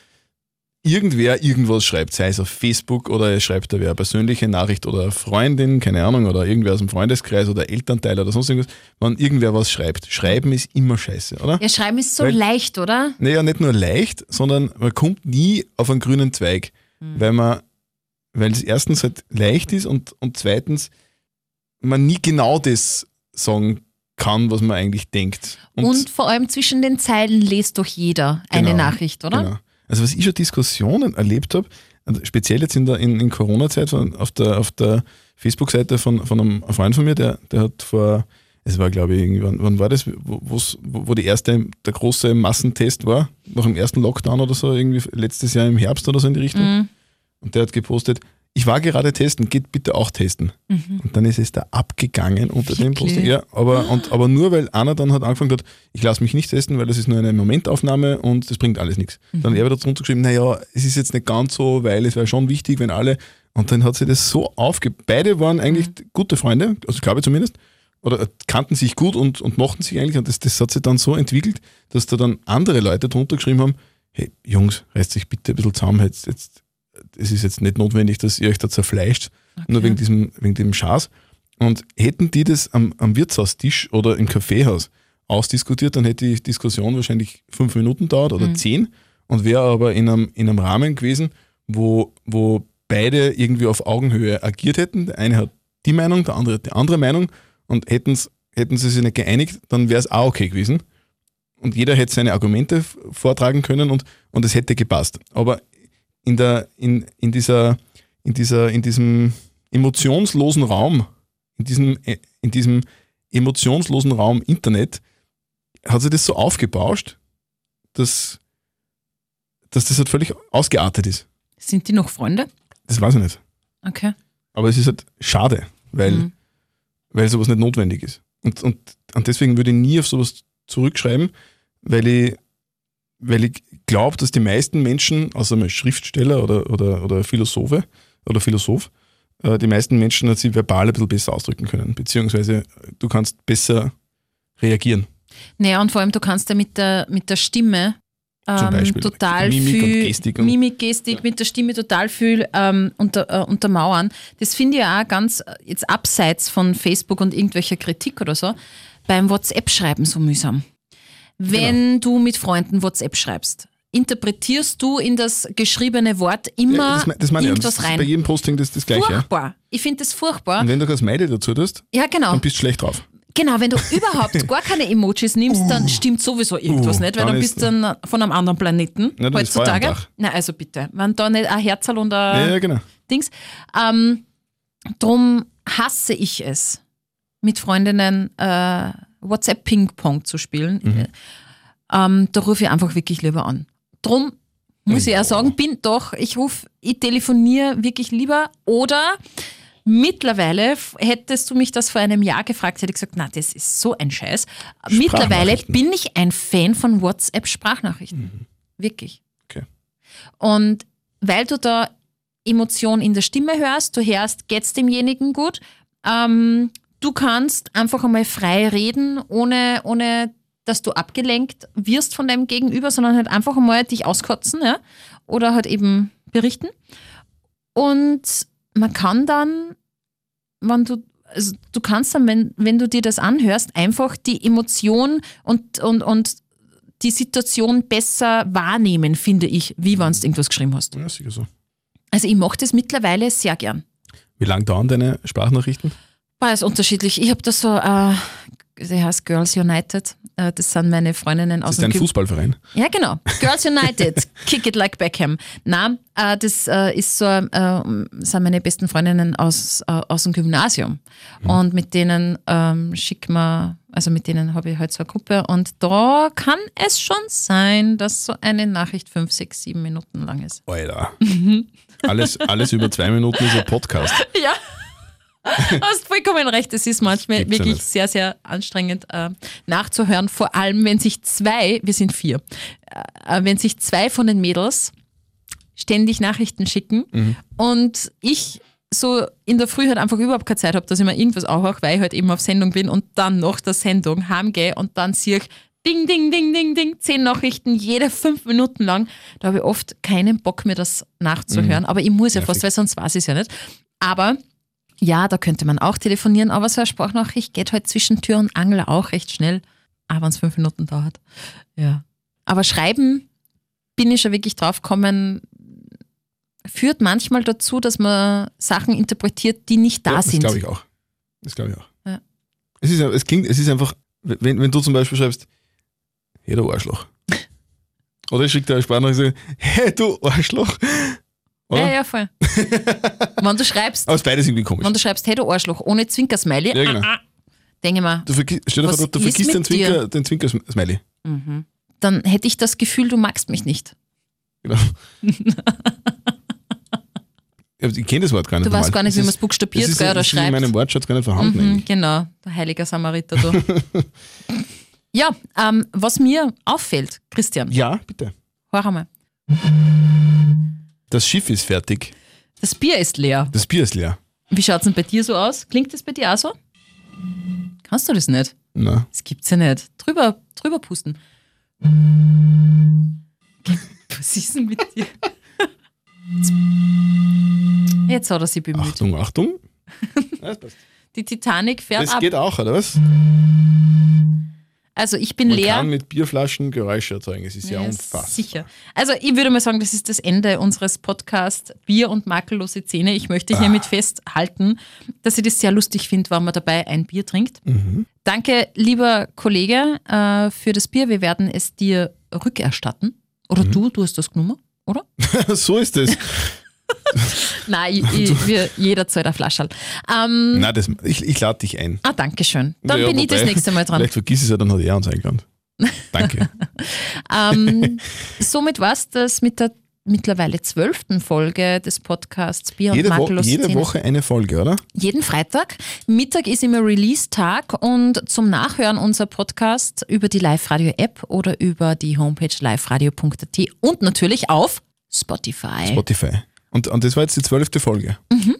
irgendwer irgendwas schreibt, sei es auf Facebook oder er schreibt da wer eine persönliche Nachricht oder eine Freundin, keine Ahnung, oder irgendwer aus dem Freundeskreis oder Elternteil oder sonst irgendwas, wenn irgendwer was schreibt. Schreiben ist immer scheiße, oder? Ja, schreiben ist so Weil- leicht, oder? Naja, nicht nur leicht, sondern man kommt nie auf einen grünen Zweig, weil man, weil es erstens halt leicht ist und, und zweitens man nie genau das sagen kann, was man eigentlich denkt. Und, vor allem zwischen den Zeilen liest doch jeder eine Genau, Nachricht, oder? Genau. Also was ich schon Diskussionen erlebt habe, speziell jetzt in der in, in Corona-Zeit auf der, auf der Facebook-Seite von, von einem Freund von mir, der, der hat vor, es war glaube ich, irgendwann, wann war das, wo, wo die erste, der große Massentest war, nach dem ersten Lockdown oder so, irgendwie letztes Jahr im Herbst oder so in die Richtung. Mhm. Und der hat gepostet, ich war gerade testen, geht bitte auch testen. Und dann ist es da abgegangen unter dem Mhm. Posting. Ja, aber, und, aber nur weil einer dann hat angefangen hat, ich lasse mich nicht testen, weil das ist nur eine Momentaufnahme und das bringt alles nichts. Mhm. Dann hat er wieder drunter geschrieben, naja, es ist jetzt nicht ganz so, weil es wäre schon wichtig, wenn alle. Und dann hat sich das so aufge... Beide waren eigentlich Mhm. gute Freunde, also glaube ich zumindest, oder kannten sich gut und, und mochten sich eigentlich. Und das, das hat sich dann so entwickelt, dass da dann andere Leute drunter geschrieben haben, hey Jungs, reißt sich bitte ein bisschen zusammen, jetzt, jetzt, es ist jetzt nicht notwendig, dass ihr euch da zerfleischt, nur wegen diesem, wegen dem Schaß. Und hätten die das am, am Wirtshaustisch oder im Kaffeehaus ausdiskutiert, dann hätte die Diskussion wahrscheinlich fünf Minuten dauert oder zehn und wäre aber in einem, in einem Rahmen gewesen, wo, wo beide irgendwie auf Augenhöhe agiert hätten. Der eine hat die Meinung, der andere hat die andere Meinung und hätten's, hätten sie sich nicht geeinigt, dann wäre es auch okay gewesen. Und jeder hätte seine Argumente vortragen können und, und es hätte gepasst. Aber in, der, in, in, dieser, in, dieser, in diesem emotionslosen Raum, in diesem, äh, in diesem emotionslosen Raum Internet, hat sich das so aufgebauscht, dass, dass das halt völlig ausgeartet ist. Sind die noch Freunde? Das weiß ich nicht. Okay. Aber es ist halt schade, weil, Mhm. weil sowas nicht notwendig ist. Und, und, und deswegen würde ich nie auf sowas zurückschreiben, weil ich, weil ich glaube, dass die meisten Menschen, außer mal Schriftsteller oder, oder, oder Philosophe oder Philosoph, äh, die meisten Menschen sich verbal ein bisschen besser ausdrücken können, beziehungsweise du kannst besser reagieren. Naja, und vor allem, du kannst ja mit der, mit der Stimme ähm, total Mimik viel Gestik und- Mimik, Gestik, mit der Stimme total viel ähm, unter, äh, untermauern. Das finde ich auch ganz, jetzt abseits von Facebook und irgendwelcher Kritik oder so, beim WhatsApp-Schreiben so mühsam. Wenn du mit Freunden WhatsApp schreibst, interpretierst du in das geschriebene Wort immer Ja, das, das meine ich. Irgendwas Das ist bei rein. jedem Posting das, das Gleiche. Ja? Furchtbar. Ich finde das furchtbar. Und wenn du kein Smiley dazu tust, Ja, genau. dann bist du schlecht drauf. Genau, wenn du [LAUGHS] überhaupt gar keine Emojis nimmst, dann stimmt sowieso irgendwas Uh, nicht, weil dann dann ist- bist du dann von einem anderen Planeten am heutzutage. Na, also bitte, wenn da nicht ein Herzl und ein ja, genau. Dings. Ähm, drum hasse ich es, mit Freundinnen äh, WhatsApp-Ping-Pong zu spielen. Mhm. Ähm, da rufe ich einfach wirklich lieber an. Drum muss ich auch sagen, bin doch, ich rufe, ich telefoniere wirklich lieber oder mittlerweile, hättest du mich das vor einem Jahr gefragt, hätte ich gesagt, na, das ist so ein Scheiß. Mittlerweile bin ich ein Fan von WhatsApp-Sprachnachrichten. Wirklich. Okay. Und weil du da Emotion in der Stimme hörst, du hörst, geht's demjenigen gut. Ähm, du kannst einfach einmal frei reden, ohne, ohne dass du abgelenkt wirst von deinem Gegenüber, sondern halt einfach einmal dich auskotzen ja? oder halt eben berichten. Und man kann dann, wenn du, also du kannst dann, wenn, wenn du dir das anhörst, einfach die Emotion und, und, und die Situation besser wahrnehmen, finde ich, wie wenn du irgendwas geschrieben hast. Ja, sicher so. Also ich mache das mittlerweile sehr gern. Wie lang dauern deine Sprachnachrichten? War es unterschiedlich. Ich habe da so, äh, der heißt Girls United. Äh, das sind meine Freundinnen Das aus ist ein dem Gym- Fußballverein. Ja, genau. Girls United. [LAUGHS] Kick it like Beckham. Na, äh, das äh, ist so, äh, sind meine besten Freundinnen aus, äh, aus dem Gymnasium. Und mit denen ähm, schick mal, also mit denen habe ich halt so eine Gruppe. Und da kann es schon sein, dass so eine Nachricht fünf, sechs, sieben Minuten lang ist. Alter. [LAUGHS] Alles, alles über zwei Minuten ist ein Podcast. Ja. Hast vollkommen recht. Es ist manchmal Gibt's wirklich sehr, sehr anstrengend äh, nachzuhören. Vor allem, wenn sich zwei, wir sind vier, äh, wenn sich zwei von den Mädels ständig Nachrichten schicken Mhm. und ich so in der Früh halt einfach überhaupt keine Zeit habe, dass ich mir irgendwas auch weil ich halt eben auf Sendung bin und dann nach der Sendung heimgehe und dann sehe ich Ding, ding, ding, ding, ding, zehn Nachrichten, jede fünf Minuten lang. Da habe ich oft keinen Bock mehr, das nachzuhören. Aber ich muss ja fast, Mhm. Nervig. weil sonst weiß ich es ja nicht. Aber ja, da könnte man auch telefonieren, aber so eine Sprachnachricht geht halt zwischen Tür und Angel auch recht schnell, auch wenn es fünf Minuten dauert. Ja. Aber schreiben bin ich schon wirklich drauf gekommen, führt manchmal dazu, dass man Sachen interpretiert, die nicht da ja, sind. Das glaube ich auch. Das glaube ich auch. Ja. Es, ist, es klingt, es ist einfach, wenn, wenn du zum Beispiel schreibst, hey du Arschloch. [LAUGHS] Oder ich schicke dir eine Sprachnachricht und sage, hey du Arschloch. Oder? Ja, ja, voll. [LAUGHS] wenn du schreibst, Aber es beides irgendwie komisch. wenn du schreibst, hey du Arschloch, ohne Zwinkersmiley, Ja, genau. ah, ah, denke ich mir, Du, vergi stell dir vor, du, du vergisst den? Zwinker, den Zwinker-Smiley. dann hätte ich das Gefühl, du magst mich nicht. Genau. [LAUGHS] Ich kenne das Wort gar nicht. Du weißt normal. gar nicht, Das wie man es buchstabiert das ist, gell, oder das ist in meinem Wortschatz gar nicht vorhanden. Mhm, genau, der heilige Samariter du. [LAUGHS] ja, ähm, was mir auffällt, Christian, Ja, bitte. hör einmal. Das Schiff ist fertig. Das Bier ist leer. Das Bier ist leer. Wie schaut es denn bei dir so aus? Klingt das bei dir auch so? Kannst du das nicht? Na, Das gibt's ja nicht. Drüber, drüber pusten. Was ist denn mit dir? Jetzt hat er sich bemüht. Achtung, Achtung. [LAUGHS] Das. Die Titanic fährt Das ab. geht auch, oder was? Also ich bin Man leer. kann mit Bierflaschen Geräusche erzeugen. Es ist ja, Ja, unfassbar. Sicher. Also ich würde mal sagen, das ist das Ende unseres Podcasts Bier und makellose Zähne. Ich möchte Ah. hiermit festhalten, dass ich das sehr lustig finde, wenn man dabei ein Bier trinkt. Mhm. Danke, lieber Kollege, äh, für das Bier. Wir werden es dir rückerstatten. Oder Mhm. du, du hast das genommen, oder? [LAUGHS] so ist es. [LAUGHS] Nein, ich, ich, [LAUGHS] wir, jeder zahlt eine Flasche. Ähm, Nein, das, ich, ich lade dich ein. ah, danke schön. Dann Ja, bin ich das nächste Mal dran. Vielleicht vergiss es ja, dann hat er uns eingeladen. [LAUGHS] Danke. Ähm, somit war es das mit der mittlerweile zwölften Folge des Podcasts Bier und jede, Wo jede. Woche eine Folge, oder? Jeden Freitag. Mittag ist immer Release-Tag und zum Nachhören unser Podcast über die Live-Radio-App oder über die Homepage liveradio.at und natürlich auf Spotify. Spotify. Und, und das war jetzt die zwölfte Folge. Mhm.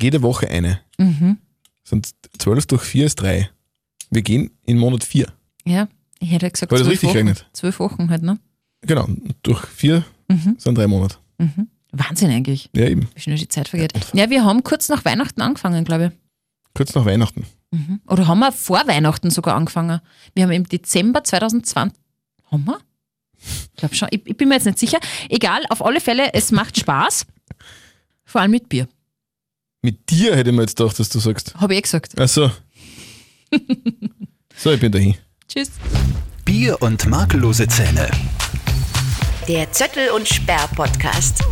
Jede Woche eine. Sind zwölf durch vier ist drei. Wir gehen in Monat vier. ja, ich hätte gesagt das zwölf richtig Wochen. Zwölf Wochen halt, ne? Genau, durch vier Mhm. sind drei Monate. Wahnsinn eigentlich, Ja, eben. wie schnell die Zeit vergeht. Ja, wir haben kurz nach Weihnachten angefangen, glaube ich. Kurz nach Weihnachten. Oder haben wir vor Weihnachten sogar angefangen? Wir haben im Dezember 2020. Haben wir? Ich glaube schon. Ich, ich bin mir jetzt nicht sicher. Egal, auf alle Fälle, es macht Spaß. Vor allem mit Bier. Mit dir hätte ich mir jetzt gedacht, dass du sagst. Habe ich eh gesagt. Ach so. so, ich bin dahin. Tschüss. Bier und makellose Zähne. Der Zöttel und Sperr Podcast.